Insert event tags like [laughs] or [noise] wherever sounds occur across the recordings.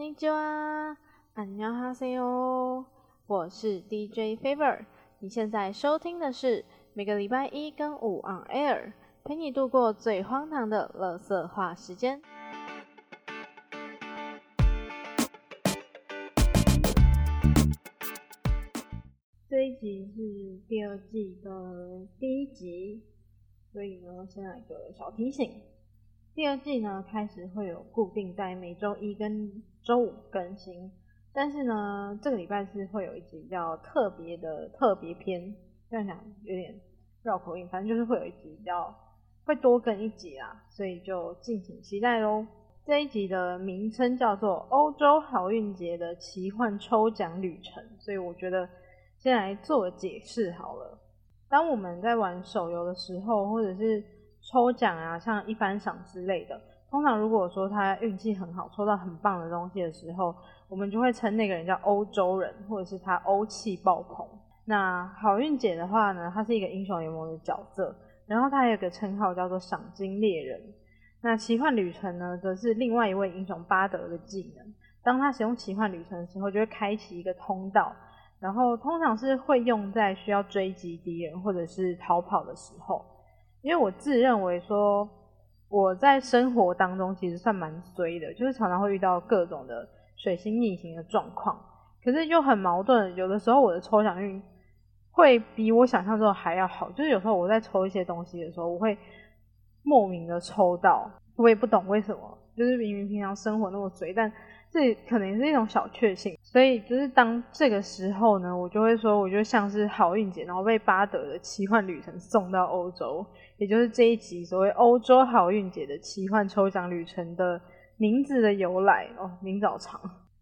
尼基哇，안녕하세 요， 我是 DJ Favor，你现在收听的是每个礼拜一跟五 on air，陪你度过最荒唐的乐色话时间。这一集是第二季的第一集，所以呢，先来个小提醒。 第二季呢，开始会有固定在每周一跟周五更新，但是呢，这个礼拜是会有一集比较特别的特别篇，这样讲有点绕口令，反正就是会有一集比较会多更一集啊，所以就敬请期待喽。这一集的名称叫做《欧洲好运节的奇幻抽奖旅程》，所以我觉得先来做解释好了。当我们在玩手游的时候，或者是抽奖啊，像一番赏之类的。通常如果说他运气很好，抽到很棒的东西的时候，我们就会称那个人叫欧洲人，或者是他欧气爆棚。那好运姐的话呢，她是一个英雄联盟的角色，然后她还有个称号叫做赏金猎人。那奇幻旅程呢，则是另外一位英雄巴德的技能。当他使用奇幻旅程的时候，就会开启一个通道，然后通常是会用在需要追击敌人或者是逃跑的时候。因为我自认为说，我在生活当中其实算蛮衰的，就是常常会遇到各种的水星逆行的状况，可是又很矛盾。有的时候我的抽奖运会比我想象中还要好，就是有时候我在抽一些东西的时候，我会莫名的抽到，我也不懂为什么，就是明明平常生活那么衰，但这可能是一种小确幸。所以就是当这个时候呢，我就会说，我就像是好运姐，然后被巴德的奇幻旅程送到欧洲。也就是这一集所谓欧洲好运姐的奇幻抽奖旅程的名字的由来哦，名早长，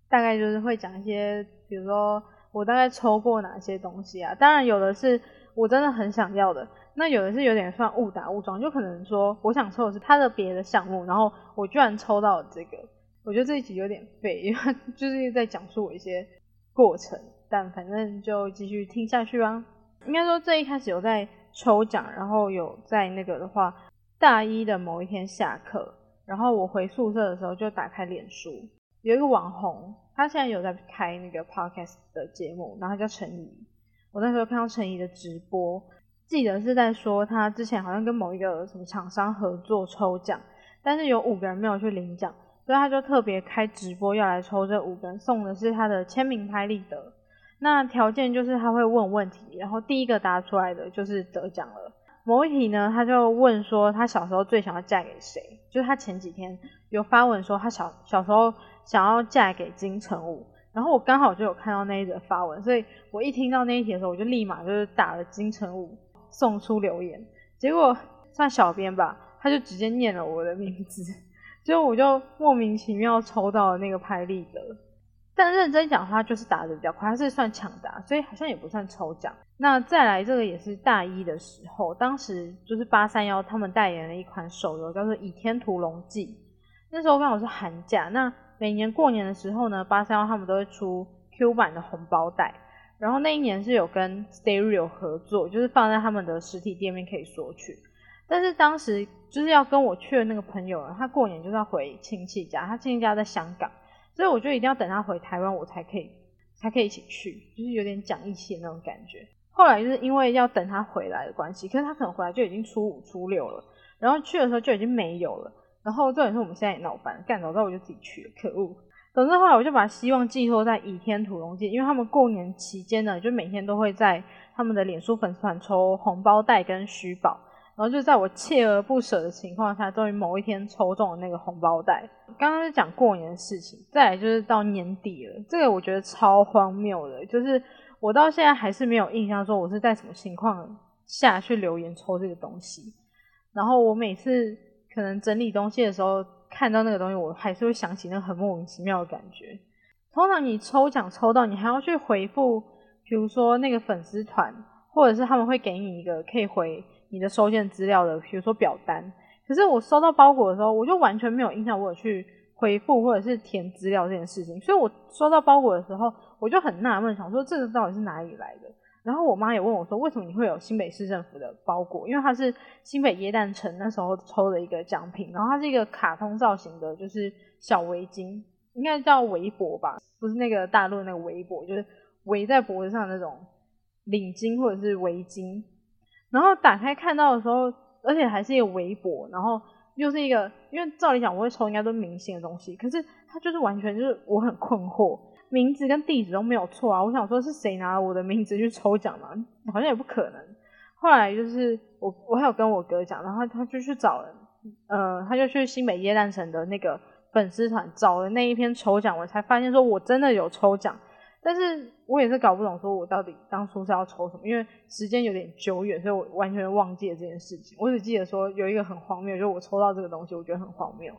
大概就是会讲一些，比如说我大概抽过哪些东西啊，当然有的是我真的很想要的，那有的是有点算误打误撞，就可能说我想抽的是他的别的项目，然后我居然抽到了这个，我觉得这一集有点废，因为就是在讲述我一些过程，但反正就继续听下去吧。应该说这一开始有在。抽奖，然后有在那个的话，大一的某一天下课，然后我回宿舍的时候就打开脸书，有一个网红，他现在有在开那个 podcast 的节目，然后叫陈怡。我那时候看到陈怡的直播，记得是在说他之前好像跟某一个什么厂商合作抽奖，但是有五个人没有去领奖，所以他就特别开直播要来抽这五根，送的是他的签名拍立得。那条件就是他会问问题，然后第一个答出来的就是得奖了。某一题呢，他就问说他小时候最想要嫁给谁？就是他前几天有发文说他小小时候想要嫁给金城武，然后我刚好就有看到那一则发文，所以我一听到那一题的时候，我就立马就是打了金城武送出留言，结果算小编吧，他就直接念了我的名字，所以我就莫名其妙抽到了那个拍立得。但认真讲，他就是打的比较快，他是算抢答，所以好像也不算抽奖。那再来这个也是大一的时候，当时就是八三幺他们代言了一款手游，叫做《倚天屠龙记》。那时候刚好是寒假，那每年过年的时候呢，八三幺他们都会出 Q 版的红包袋。然后那一年是有跟 Stereo 合作，就是放在他们的实体店面可以索取。但是当时就是要跟我去的那个朋友，他过年就是要回亲戚家，他亲戚家在香港。所以我就一定要等他回台湾，我才可以才可以一起去，就是有点讲义气的那种感觉。后来就是因为要等他回来的关系，可是他可能回来就已经初五初六了，然后去的时候就已经没有了。然后重点是我们现在也闹翻，干早知道我就自己去了，可恶！总之后来我就把希望寄托在倚天屠龙记，因为他们过年期间呢，就每天都会在他们的脸书粉丝团抽红包袋跟虚宝。然后就在我锲而不舍的情况下，终于某一天抽中了那个红包袋。刚刚是讲过年的事情，再来就是到年底了，这个我觉得超荒谬的，就是我到现在还是没有印象说我是在什么情况下去留言抽这个东西。然后我每次可能整理东西的时候看到那个东西，我还是会想起那很莫名其妙的感觉。通常你抽奖抽到，你还要去回复，比如说那个粉丝团，或者是他们会给你一个可以回。你的收件资料的，比如说表单，可是我收到包裹的时候，我就完全没有印象我有去回复或者是填资料这件事情，所以我收到包裹的时候，我就很纳闷，想说这个到底是哪里来的？然后我妈也问我说，为什么你会有新北市政府的包裹？因为它是新北耶诞城那时候抽的一个奖品，然后它是一个卡通造型的，就是小围巾，应该叫围脖吧，不是那个大陆那个围脖，就是围在脖子上那种领巾或者是围巾。然后打开看到的时候，而且还是一个围脖，然后又是一个，因为照理讲我会抽应该都是明星的东西，可是它就是完全就是我很困惑，名字跟地址都没有错啊！我想说是谁拿了我的名字去抽奖嘛？好像也不可能。后来就是我我还有跟我哥讲，然后他就去找了，呃，他就去新北耶诞城的那个粉丝团找了那一篇抽奖，我才发现说我真的有抽奖。但是我也是搞不懂，说我到底当初是要抽什么，因为时间有点久远，所以我完全忘记了这件事情。我只记得说有一个很荒谬，就是我抽到这个东西，我觉得很荒谬。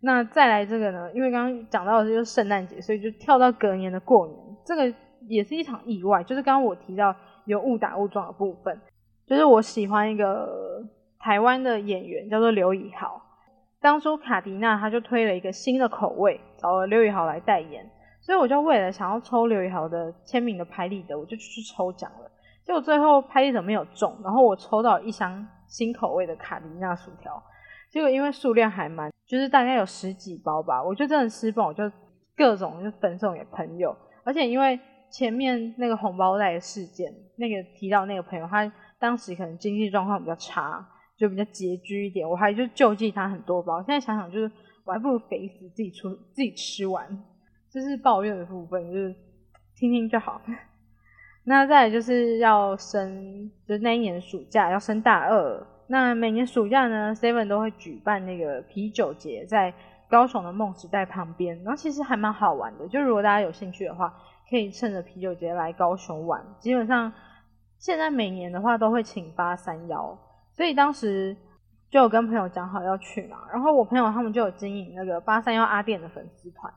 那再来这个呢？因为刚刚讲到的就是圣诞节，所以就跳到隔年的过年，这个也是一场意外。就是刚刚我提到有误打误撞的部分，就是我喜欢一个台湾的演员叫做刘以豪，当初卡迪娜他就推了一个新的口味，找了刘以豪来代言。所以我就为了想要抽刘宇豪的签名的拍立得，我就去抽奖了。结果最后拍立得没有中，然后我抽到一箱新口味的卡迪娜薯条。结果因为数量还蛮，就是大概有十几包吧，我就真的吃饱，我就各种就分送给朋友。而且因为前面那个红包袋的事件，那个提到那个朋友，他当时可能经济状况比较差，就比较拮据一点，我还就救济他很多包。现在想想，就是我还不如肥死自己出自己吃完。这是抱怨的部分，就是听听就好。[laughs] 那再就是要升，就是那一年暑假要升大二。那每年暑假呢，Seven 都会举办那个啤酒节，在高雄的梦时代旁边。然后其实还蛮好玩的，就如果大家有兴趣的话，可以趁着啤酒节来高雄玩。基本上现在每年的话都会请八三幺，所以当时就有跟朋友讲好要去嘛。然后我朋友他们就有经营那个八三幺阿店的粉丝团。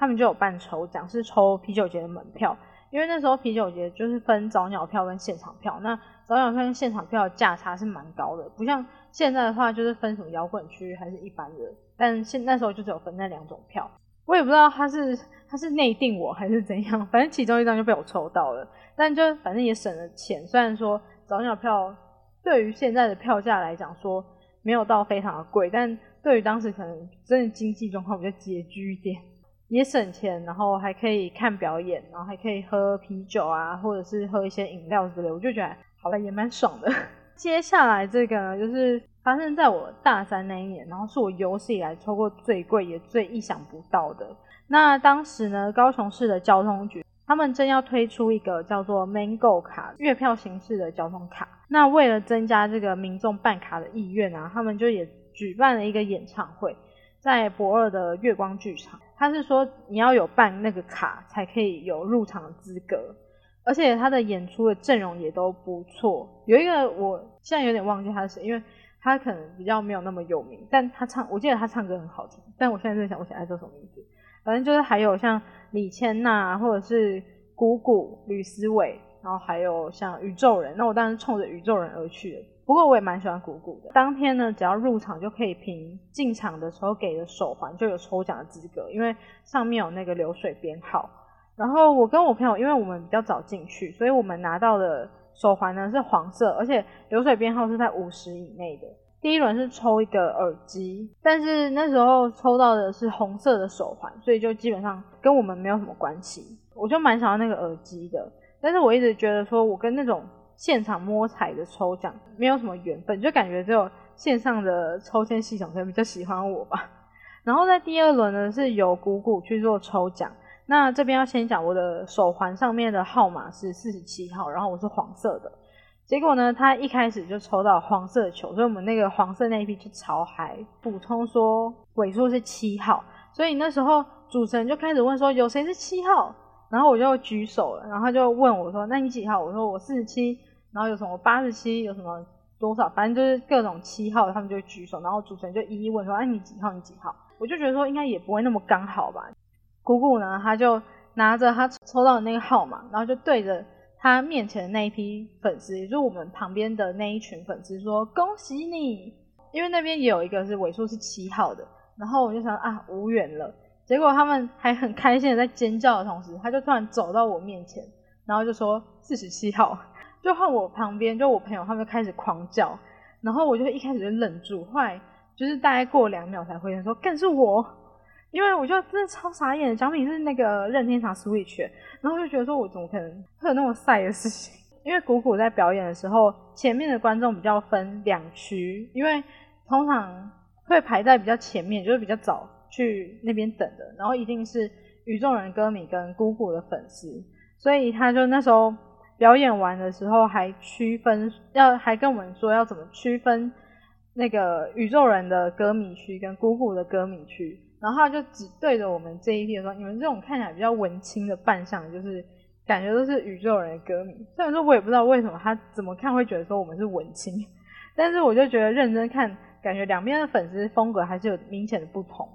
他们就有办抽奖，是抽啤酒节的门票，因为那时候啤酒节就是分早鸟票跟现场票，那早鸟票跟现场票的价差是蛮高的，不像现在的话就是分什么摇滚区还是一般的，但现那时候就只有分那两种票，我也不知道他是他是内定我还是怎样，[laughs] 反正其中一张就被我抽到了，但就反正也省了钱，虽然说早鸟票对于现在的票价来讲说没有到非常的贵，但对于当时可能真的经济状况比较拮据一点。也省钱，然后还可以看表演，然后还可以喝啤酒啊，或者是喝一些饮料之类，我就觉得好了，也蛮爽的。[laughs] 接下来这个呢，就是发生在我大三那一年，然后是我有史以来抽过最贵也最意想不到的。那当时呢，高雄市的交通局他们正要推出一个叫做 Mango 卡月票形式的交通卡，那为了增加这个民众办卡的意愿啊，他们就也举办了一个演唱会，在博二的月光剧场。他是说你要有办那个卡才可以有入场的资格，而且他的演出的阵容也都不错。有一个我现在有点忘记他是谁，因为他可能比较没有那么有名，但他唱我记得他唱歌很好听，但我现在真的想不起来叫什么名字。反正就是还有像李千娜或者是谷谷、吕思伟，然后还有像宇宙人，那我当然冲着宇宙人而去的。不过我也蛮喜欢鼓鼓的。当天呢，只要入场就可以凭进场的时候给的手环就有抽奖的资格，因为上面有那个流水编号。然后我跟我朋友，因为我们比较早进去，所以我们拿到的手环呢是黄色，而且流水编号是在五十以内的。第一轮是抽一个耳机，但是那时候抽到的是红色的手环，所以就基本上跟我们没有什么关系。我就蛮想要那个耳机的，但是我一直觉得说我跟那种。现场摸彩的抽奖没有什么缘分，就感觉只有线上的抽签系统可能比较喜欢我吧。然后在第二轮呢，是由谷谷去做抽奖。那这边要先讲我的手环上面的号码是四十七号，然后我是黄色的。结果呢，他一开始就抽到黄色的球，所以我们那个黄色那一批就超嗨。补充说尾数是七号，所以那时候主持人就开始问说有谁是七号，然后我就举手了，然后他就问我说那你几号？我说我四十七。然后有什么八十七，有什么多少，反正就是各种七号，他们就举手，然后主持人就一一问说：“哎，你几号？你几号？”我就觉得说应该也不会那么刚好吧。姑姑呢，他就拿着他抽到的那个号码，然后就对着他面前的那一批粉丝，也就是我们旁边的那一群粉丝说：“恭喜你！”因为那边也有一个是尾数是七号的，然后我就想啊，无缘了。结果他们还很开心的在尖叫的同时，他就突然走到我面前，然后就说：“四十七号。”就换我旁边，就我朋友他们开始狂叫，然后我就一开始就愣住，后来就是大概过两秒才回神说更是我，因为我就真的超傻眼，奖品是那个任天堂 Switch，然后我就觉得说我怎么可能会有那么晒的事情？[laughs] 因为谷谷在表演的时候，前面的观众比较分两区，因为通常会排在比较前面，就是比较早去那边等的，然后一定是宇宙人歌迷跟谷谷的粉丝，所以他就那时候表演完的时候还区分，要还跟我们说要怎么区分那个宇宙人的歌迷区跟姑姑的歌迷区，然后他就只对着我们这一批说：“你们这种看起来比较文青的扮相，就是。”感觉都是宇宙人的歌迷，虽然说我也不知道为什么他怎么看会觉得说我们是文青，[laughs] 但是我就觉得认真看，感觉两边的粉丝风格还是有明显的不同。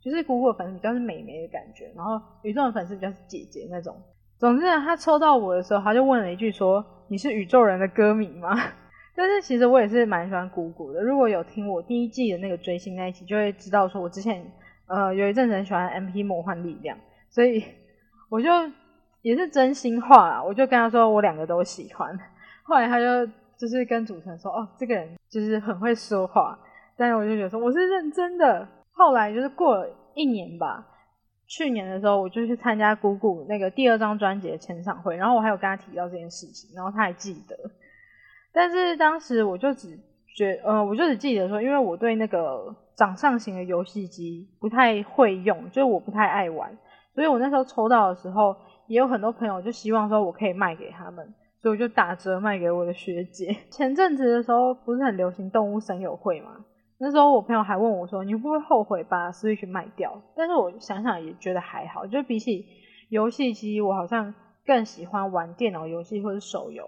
就是姑姑的粉丝比较是美眉的感觉，然后宇宙的粉丝比较是姐姐那种。总之呢，他抽到我的时候，他就问了一句说：“你是宇宙人的歌迷吗？” [laughs] 但是其实我也是蛮喜欢姑姑的。如果有听我第一季的那个追星那一期，就会知道说我之前呃有一阵子很喜欢 M P 魔幻力量，所以我就。也是真心话啊，我就跟他说我两个都喜欢。后来他就就是跟主持人说，哦，这个人就是很会说话。但是我就觉得说我是认真的。后来就是过了一年吧，去年的时候我就去参加姑姑那个第二张专辑的签唱会，然后我还有跟他提到这件事情，然后他还记得。但是当时我就只觉，呃，我就只记得说，因为我对那个掌上型的游戏机不太会用，就是我不太爱玩，所以我那时候抽到的时候。也有很多朋友就希望说我可以卖给他们，所以我就打折卖给我的学姐。[laughs] 前阵子的时候不是很流行动物森友会吗？那时候我朋友还问我说：“你会不会后悔把 Switch 卖掉？”但是我想想也觉得还好，就比起游戏机，我好像更喜欢玩电脑游戏或者手游。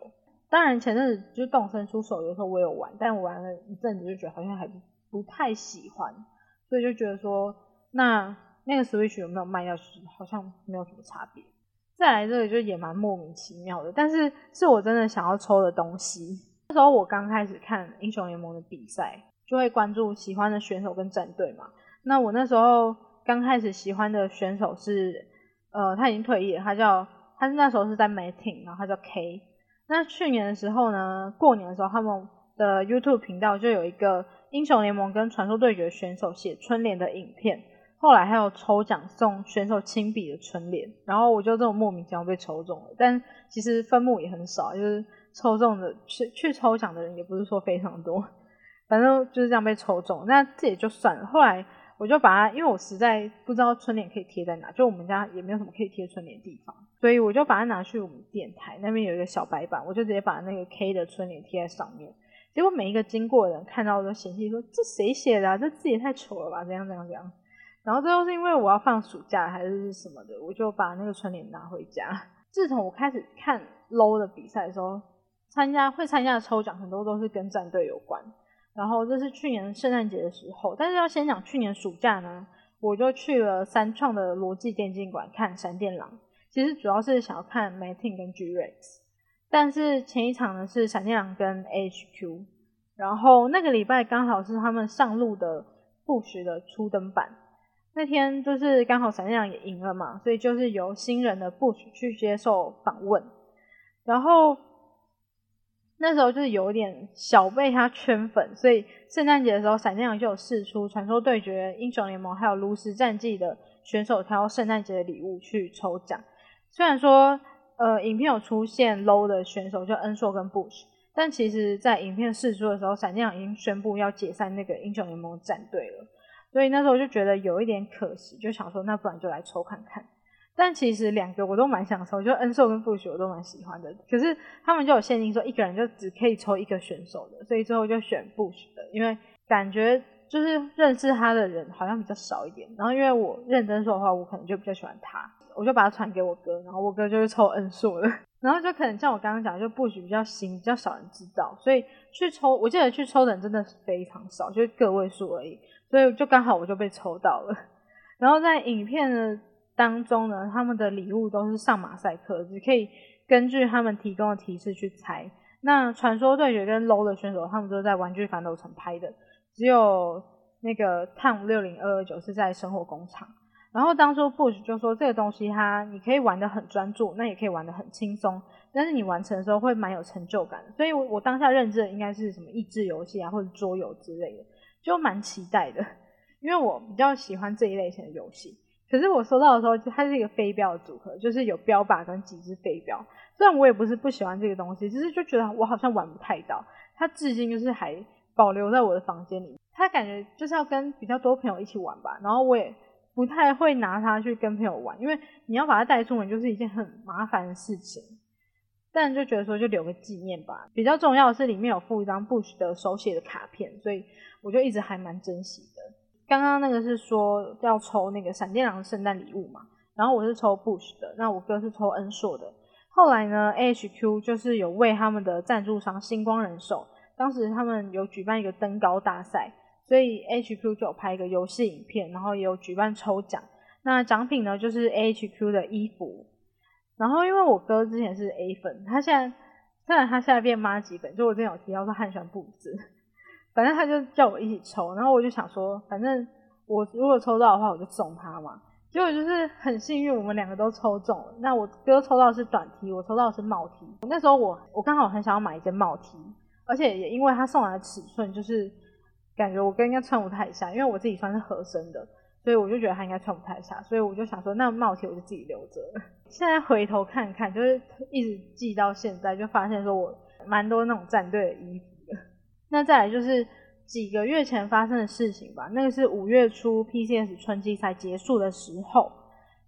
当然前阵子就动身出手游的时候我有玩，但我玩了一阵子就觉得好像还不太喜欢，所以就觉得说那那个 Switch 有没有卖掉，好像没有什么差别。再来这个就也蛮莫名其妙的，但是是我真的想要抽的东西。那时候我刚开始看英雄联盟的比赛，就会关注喜欢的选手跟战队嘛。那我那时候刚开始喜欢的选手是，呃，他已经退役了，他叫他是那时候是在 Mating，然后他叫 K。那去年的时候呢，过年的时候他们的 YouTube 频道就有一个英雄联盟跟传说对决选手写春联的影片。后来还有抽奖送选手亲笔的春联，然后我就这种莫名其妙被抽中了，但其实分母也很少，就是抽中的去去抽奖的人也不是说非常多，反正就是这样被抽中，那这也就算了。后来我就把它，因为我实在不知道春联可以贴在哪，就我们家也没有什么可以贴春联的地方，所以我就把它拿去我们电台那边有一个小白板，我就直接把那个 K 的春联贴在上面。结果每一个经过的人看到都嫌弃说：“这谁写的？啊这字也太丑了吧！”这样这样这样。然后最后是因为我要放暑假还是什么的，我就把那个春联拿回家。自从我开始看 low 的比赛的时候，参加会参加的抽奖很多都是跟战队有关。然后这是去年圣诞节的时候，但是要先讲去年暑假呢，我就去了三创的罗技电竞馆看闪电狼。其实主要是想要看 Matin 跟 Grex，但是前一场呢是闪电狼跟 HQ，然后那个礼拜刚好是他们上路的不时的初登版。那天就是刚好闪电狼也赢了嘛，所以就是由新人的 Bush 去接受访问，然后那时候就是有点小被他圈粉，所以圣诞节的时候闪电狼就有试出传说对决、英雄联盟还有炉石战绩的选手挑圣诞节的礼物去抽奖。虽然说呃影片有出现 low 的选手就恩硕跟 Bush，但其实在影片试出的时候，闪电狼已经宣布要解散那个英雄联盟战队了。所以那时候就觉得有一点可惜，就想说那不然就来抽看看。但其实两个我都蛮想抽，就恩寿跟布许我都蛮喜欢的。可是他们就有限定说一个人就只可以抽一个选手的，所以最后就选布许的，因为感觉就是认识他的人好像比较少一点。然后因为我认真说的话，我可能就比较喜欢他，我就把他传给我哥，然后我哥就是抽恩寿的。[laughs] 然后就可能像我刚刚讲，就布许比较新，比较少人知道，所以去抽，我记得去抽的人真的是非常少，就是个位数而已。所以就刚好我就被抽到了，[laughs] 然后在影片的当中呢，他们的礼物都是上马赛克，只可以根据他们提供的提示去猜。那传说对决跟 low 的选手，他们都是在玩具反斗城拍的，只有那个 Tom 六零二二九是在生活工厂。然后当初 Bush 就说这个东西它你可以玩的很专注，那也可以玩的很轻松，但是你完成的时候会蛮有成就感。所以我我当下认知的应该是什么益智游戏啊，或者桌游之类的。就蛮期待的，因为我比较喜欢这一类型的游戏。可是我收到的时候，它是一个飞镖的组合，就是有标靶跟几只飞镖。虽然我也不是不喜欢这个东西，只是就觉得我好像玩不太到。它至今就是还保留在我的房间里。它感觉就是要跟比较多朋友一起玩吧，然后我也不太会拿它去跟朋友玩，因为你要把它带出门就是一件很麻烦的事情。但就觉得说就留个纪念吧。比较重要的是里面有附一张 Bush 的手写的卡片，所以我就一直还蛮珍惜的。刚刚那个是说要抽那个闪电狼圣诞礼物嘛，然后我是抽 Bush 的，那我哥是抽恩硕的。后来呢，AHQ 就是有为他们的赞助商星光人寿，当时他们有举办一个登高大赛，所以 AHQ 就有拍一个游戏影片，然后也有举办抽奖。那奖品呢就是 AHQ 的衣服。然后因为我哥之前是 A 粉，他现在虽然他现在变妈几粉，就我之前有提到说很喜欢布子，反正他就叫我一起抽，然后我就想说，反正我如果抽到的话，我就送他嘛。结果就是很幸运，我们两个都抽中了。那我哥抽到的是短 T，我抽到的是帽 T。那时候我我刚好很想要买一件帽 T，而且也因为他送来的尺寸，就是感觉我哥应该穿不太下，因为我自己穿是合身的，所以我就觉得他应该穿不太下，所以我就想说，那帽 T 我就自己留着。[laughs] 现在回头看看，就是一直记到现在，就发现说我蛮多那种战队的衣服。那再来就是。几个月前发生的事情吧，那个是五月初 PCS 春季赛结束的时候，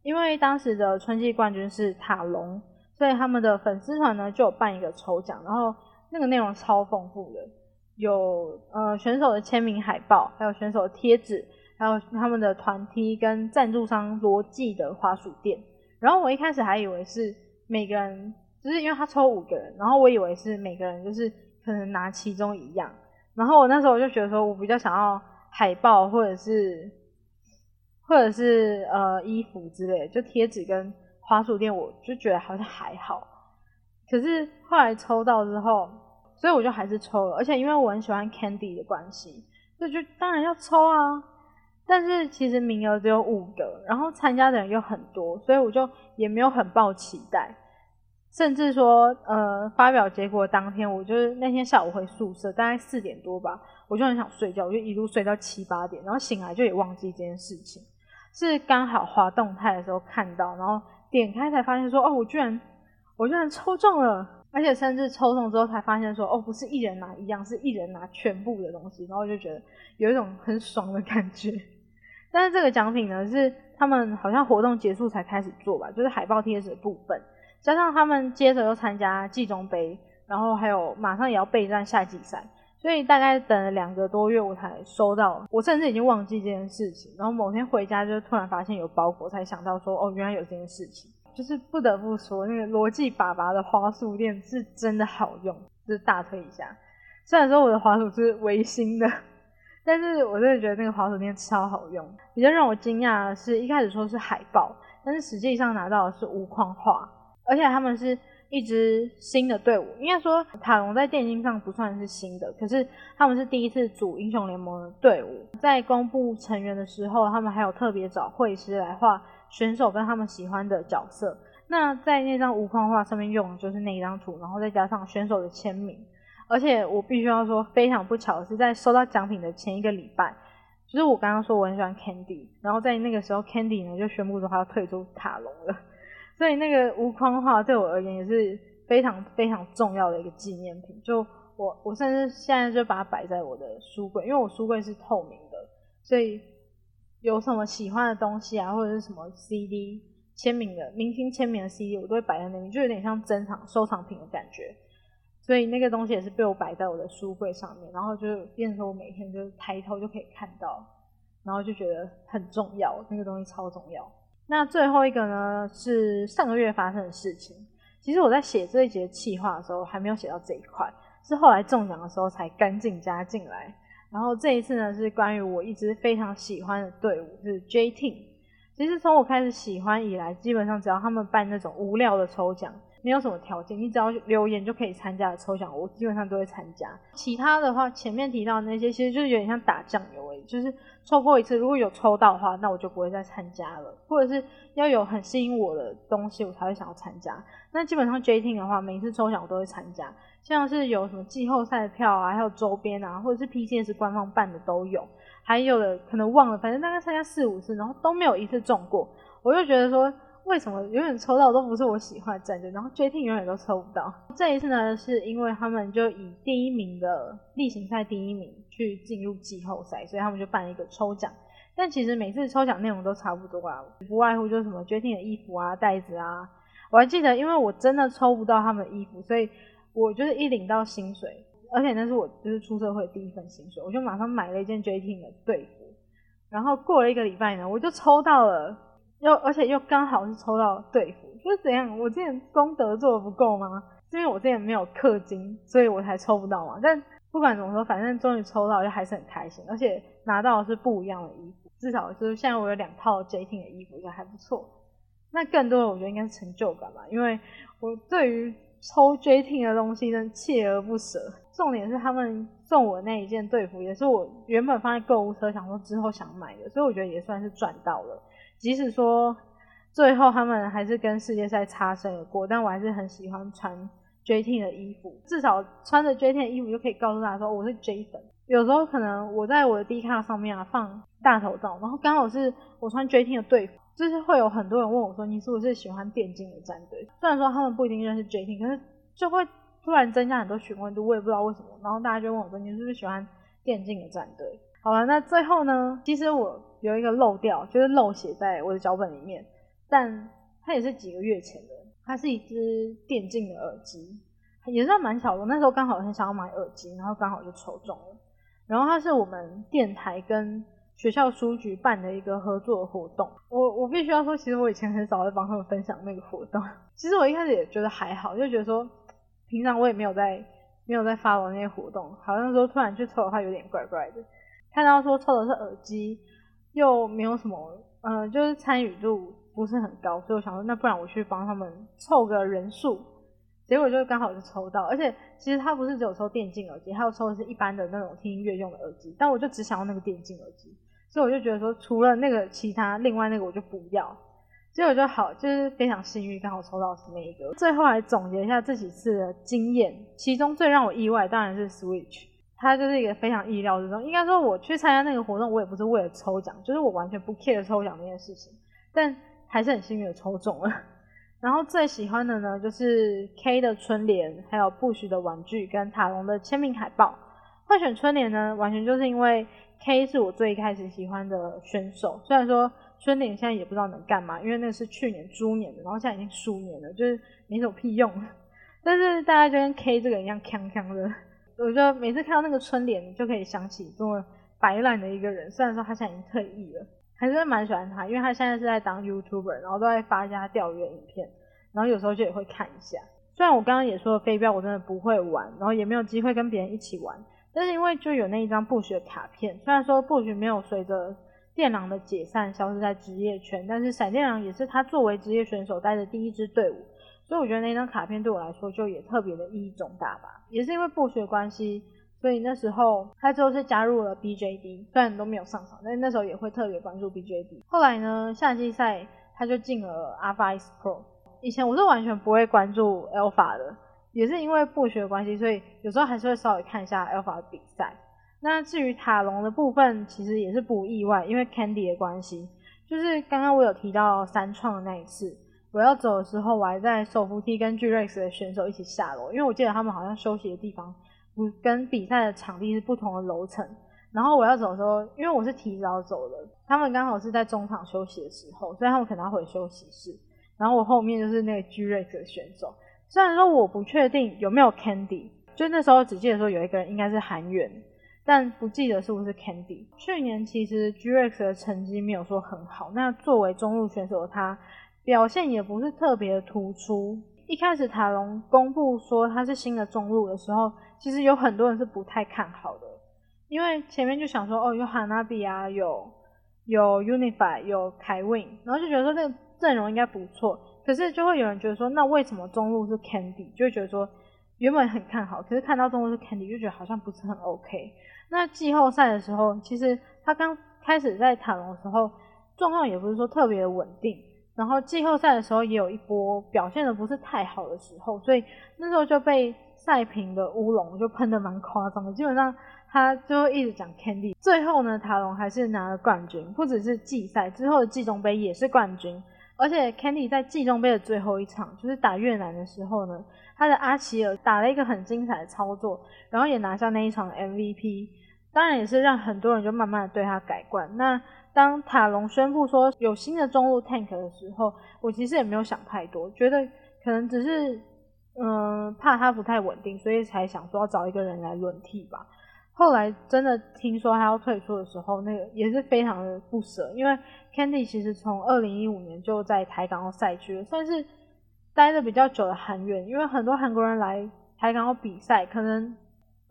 因为当时的春季冠军是塔隆，所以他们的粉丝团呢就有办一个抽奖，然后那个内容超丰富的，有呃选手的签名海报，还有选手的贴纸，还有他们的团梯跟赞助商罗技的花鼠店。然后我一开始还以为是每个人，就是因为他抽五个人，然后我以为是每个人就是可能拿其中一样。然后我那时候我就觉得说，我比较想要海报或者是或者是呃衣服之类，就贴纸跟花束店，我就觉得好像还好。可是后来抽到之后，所以我就还是抽了。而且因为我很喜欢 Candy 的关系，所以就当然要抽啊。但是其实名额只有五个，然后参加的人又很多，所以我就也没有很抱期待。甚至说，呃，发表结果当天，我就是那天下午回宿舍，大概四点多吧，我就很想睡觉，我就一路睡到七八点，然后醒来就也忘记这件事情，是刚好滑动态的时候看到，然后点开才发现说，哦，我居然，我居然抽中了，而且甚至抽中之后才发现说，哦，不是一人拿一样，是一人拿全部的东西，然后我就觉得有一种很爽的感觉。但是这个奖品呢，是他们好像活动结束才开始做吧，就是海报贴纸的部分。加上他们接着又参加季中杯，然后还有马上也要备战夏季赛，所以大概等了两个多月我才收到。我甚至已经忘记这件事情，然后某天回家就突然发现有包裹，才想到说哦，原来有这件事情。就是不得不说，那个罗技爸爸的花束链是真的好用，就是大推一下。虽然说我的滑鼠是微星的，但是我真的觉得那个滑鼠链超好用。比较让我惊讶的是，一开始说是海报，但是实际上拿到的是无框画。而且他们是一支新的队伍，应该说塔隆在电竞上不算是新的，可是他们是第一次组英雄联盟的队伍。在公布成员的时候，他们还有特别找绘师来画选手跟他们喜欢的角色。那在那张无框画上面用的就是那一张图，然后再加上选手的签名。而且我必须要说，非常不巧的是，在收到奖品的前一个礼拜，就是我刚刚说我很喜欢 Candy，然后在那个时候 Candy 呢就宣布说他要退出塔隆了。所以那个无框画对我而言也是非常非常重要的一个纪念品。就我我甚至现在就把它摆在我的书柜，因为我书柜是透明的，所以有什么喜欢的东西啊，或者是什么 CD 签名的明星签名的 CD，我都会摆在那里，就有点像珍藏收藏品的感觉。所以那个东西也是被我摆在我的书柜上面，然后就变成我每天就是抬头就可以看到，然后就觉得很重要，那个东西超重要。那最后一个呢，是上个月发生的事情。其实我在写这一节企划的时候，还没有写到这一块，是后来中奖的时候才赶紧加进来。然后这一次呢，是关于我一直非常喜欢的队伍，是 J Team。其实从我开始喜欢以来，基本上只要他们办那种无聊的抽奖，没有什么条件，你只要留言就可以参加的抽奖，我基本上都会参加。其他的话，前面提到那些，其实就是有点像打酱油而已，就是。抽过一次，如果有抽到的话，那我就不会再参加了。或者是要有很吸引我的东西，我才会想要参加。那基本上 J T 的话，每次抽奖我都会参加，像是有什么季后赛的票啊，还有周边啊，或者是 PCS 官方办的都有。还有的可能忘了，反正大概参加四五次，然后都没有一次中过。我就觉得说，为什么永远抽到都不是我喜欢的战队，然后 J Team 永远都抽不到？这一次呢，是因为他们就以第一名的例行赛第一名去进入季后赛，所以他们就办了一个抽奖。但其实每次抽奖内容都差不多啊，不外乎就是什么 J Team 的衣服啊、袋子啊。我还记得，因为我真的抽不到他们的衣服，所以我就是一领到薪水，而且那是我就是出社会第一份薪水，我就马上买了一件 J Team 的队服。然后过了一个礼拜呢，我就抽到了。又而且又刚好是抽到队服，就是怎样？我之前功德做的不够吗？是因为我之前没有氪金，所以我才抽不到嘛。但不管怎么说，反正终于抽到，就还是很开心。而且拿到的是不一样的衣服，至少就是现在我有两套 J T 的衣服，就还不错。那更多的我觉得应该是成就感吧，因为我对于抽 J T 的东西真的锲而不舍。重点是他们送我那一件队服，也是我原本放在购物车想说之后想买的，所以我觉得也算是赚到了。即使说最后他们还是跟世界赛擦身而过，但我还是很喜欢穿 J T 的衣服。至少穿着 J T 的衣服就可以告诉大家说我是 J 粉。有时候可能我在我的 D 卡上面啊放大头照，然后刚好是我穿 J T 的队服，就是会有很多人问我说你是不是喜欢电竞的战队？虽然说他们不一定认识 J T，可是就会突然增加很多询问度，我也不知道为什么。然后大家就问我说你是不是喜欢电竞的战队？好了，那最后呢？其实我有一个漏掉，就是漏写在我的脚本里面，但它也是几个月前的。它是一只电竞的耳机，也算蛮小的。那时候刚好很想要买耳机，然后刚好就抽中了。然后它是我们电台跟学校书局办的一个合作活动。我我必须要说，其实我以前很少会帮他们分享那个活动。其实我一开始也觉得还好，就觉得说平常我也没有在没有在发我那些活动，好像说突然去抽的话有点怪怪的。看到说抽的是耳机，又没有什么，呃，就是参与度不是很高，所以我想说，那不然我去帮他们凑个人数，结果就刚好就抽到，而且其实他不是只有抽电竞耳机，他有抽的是一般的那种听音乐用的耳机，但我就只想要那个电竞耳机，所以我就觉得说，除了那个其他，另外那个我就不要，结果就好，就是非常幸运，刚好抽到是那一个。最后来总结一下这几次的经验，其中最让我意外当然是 Switch。它就是一个非常意料之中。应该说，我去参加那个活动，我也不是为了抽奖，就是我完全不 care 抽奖这件事情。但还是很幸运的抽中了。然后最喜欢的呢，就是 K 的春联，还有布许的玩具跟塔隆的签名海报。会选春联呢，完全就是因为 K 是我最一开始喜欢的选手。虽然说春联现在也不知道能干嘛，因为那是去年猪年的，然后现在已经鼠年了，就是没什么屁用。[laughs] 但是大家就跟 K 这个一样，锵锵的。我觉得每次看到那个春联，就可以想起这么白烂的一个人。虽然说他现在已经退役了，还是蛮喜欢他，因为他现在是在当 YouTuber，然后都在发一下钓鱼的影片，然后有时候就也会看一下。虽然我刚刚也说了飞镖我真的不会玩，然后也没有机会跟别人一起玩，但是因为就有那一张布局的卡片，虽然说布局没有随着电狼的解散消失在职业圈，但是闪电狼也是他作为职业选手带的第一支队伍。所以我觉得那张卡片对我来说就也特别的意义重大吧，也是因为不学关系，所以那时候他之后是加入了 BJD，虽然都没有上场，但那时候也会特别关注 BJD。后来呢，夏季赛他就进了 Alpha X Pro。以前我是完全不会关注 Alpha 的，也是因为不学关系，所以有时候还是会稍微看一下 Alpha 的比赛。那至于塔隆的部分，其实也是不意外，因为 Candy 的关系，就是刚刚我有提到三创的那一次。我要走的时候，我还在手扶梯跟 G Rex 的选手一起下楼，因为我记得他们好像休息的地方不跟比赛的场地是不同的楼层。然后我要走的时候，因为我是提早走的，他们刚好是在中场休息的时候，所以他们可能要回休息室。然后我后面就是那个 G Rex 的选手，虽然说我不确定有没有 Candy，就那时候只记得说有一个人应该是韩元，但不记得是不是 Candy。去年其实 G Rex 的成绩没有说很好，那作为中路选手的他。表现也不是特别突出。一开始塔隆公布说他是新的中路的时候，其实有很多人是不太看好的，因为前面就想说哦有哈纳比啊，有有 Unify，有凯 Win，然后就觉得说这个阵容应该不错。可是就会有人觉得说，那为什么中路是 Candy？就会觉得说原本很看好，可是看到中路是 Candy，就觉得好像不是很 OK。那季后赛的时候，其实他刚开始在塔隆的时候，状况也不是说特别稳定。然后季后赛的时候也有一波表现的不是太好的时候，所以那时候就被赛平的乌龙就喷的蛮夸张的，基本上他就会一直讲 Candy。最后呢，塔隆还是拿了冠军，不只是季赛之后的季中杯也是冠军。而且 Candy 在季中杯的最后一场，就是打越南的时候呢，他的阿奇尔打了一个很精彩的操作，然后也拿下那一场 MVP。当然也是让很多人就慢慢的对他改观。那当塔隆宣布说有新的中路 Tank 的时候，我其实也没有想太多，觉得可能只是嗯怕他不太稳定，所以才想说要找一个人来轮替吧。后来真的听说他要退出的时候，那个也是非常的不舍，因为 Candy 其实从二零一五年就在台港澳赛区，算是待的比较久的韩援，因为很多韩国人来台港澳比赛，可能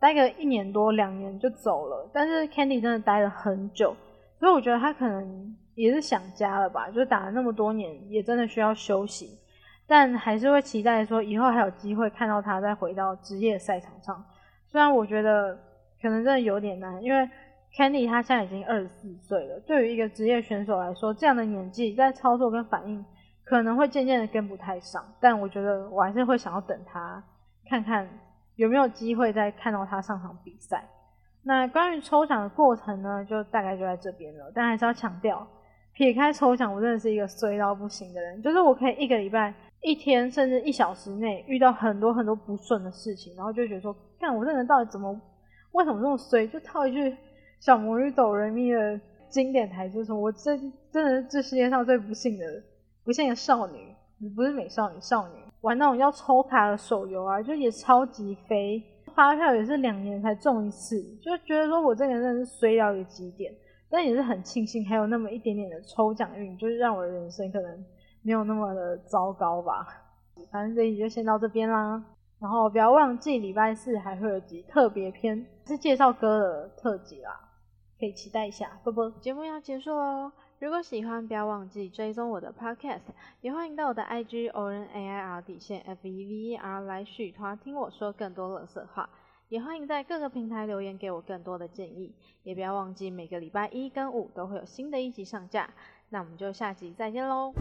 待个一年多两年就走了，但是 Candy 真的待了很久，所以我觉得他可能也是想家了吧，就打了那么多年，也真的需要休息，但还是会期待说以后还有机会看到他再回到职业赛场上，虽然我觉得。可能真的有点难，因为 Candy 他现在已经二十四岁了。对于一个职业选手来说，这样的年纪在操作跟反应可能会渐渐的跟不太上。但我觉得我还是会想要等他，看看有没有机会再看到他上场比赛。那关于抽奖的过程呢，就大概就在这边了。但还是要强调，撇开抽奖，我真的是一个衰到不行的人。就是我可以一个礼拜、一天甚至一小时内遇到很多很多不顺的事情，然后就觉得说，看我这人到底怎么？为什么这么衰？就套一句小魔女斗人咪的经典台词说：“我真真的是这世界上最不幸的不幸的少女，不是美少女，少女玩那种要抽卡的手游啊，就也超级飞，发票也是两年才中一次，就觉得说我这个人真的是衰到一个极点。但也是很庆幸还有那么一点点的抽奖运，就是让我的人生可能没有那么的糟糕吧。反正这集就先到这边啦。”然后不要忘记礼拜四还会有集特别篇，是介绍歌的特辑啦，可以期待一下。啵啵，节目要结束喽，如果喜欢，不要忘记追踪我的 podcast，也欢迎到我的 IG o r n A I R 底线 F E V E R 来续团听我说更多乐色话，也欢迎在各个平台留言给我更多的建议，也不要忘记每个礼拜一跟五都会有新的一集上架，那我们就下集再见喽。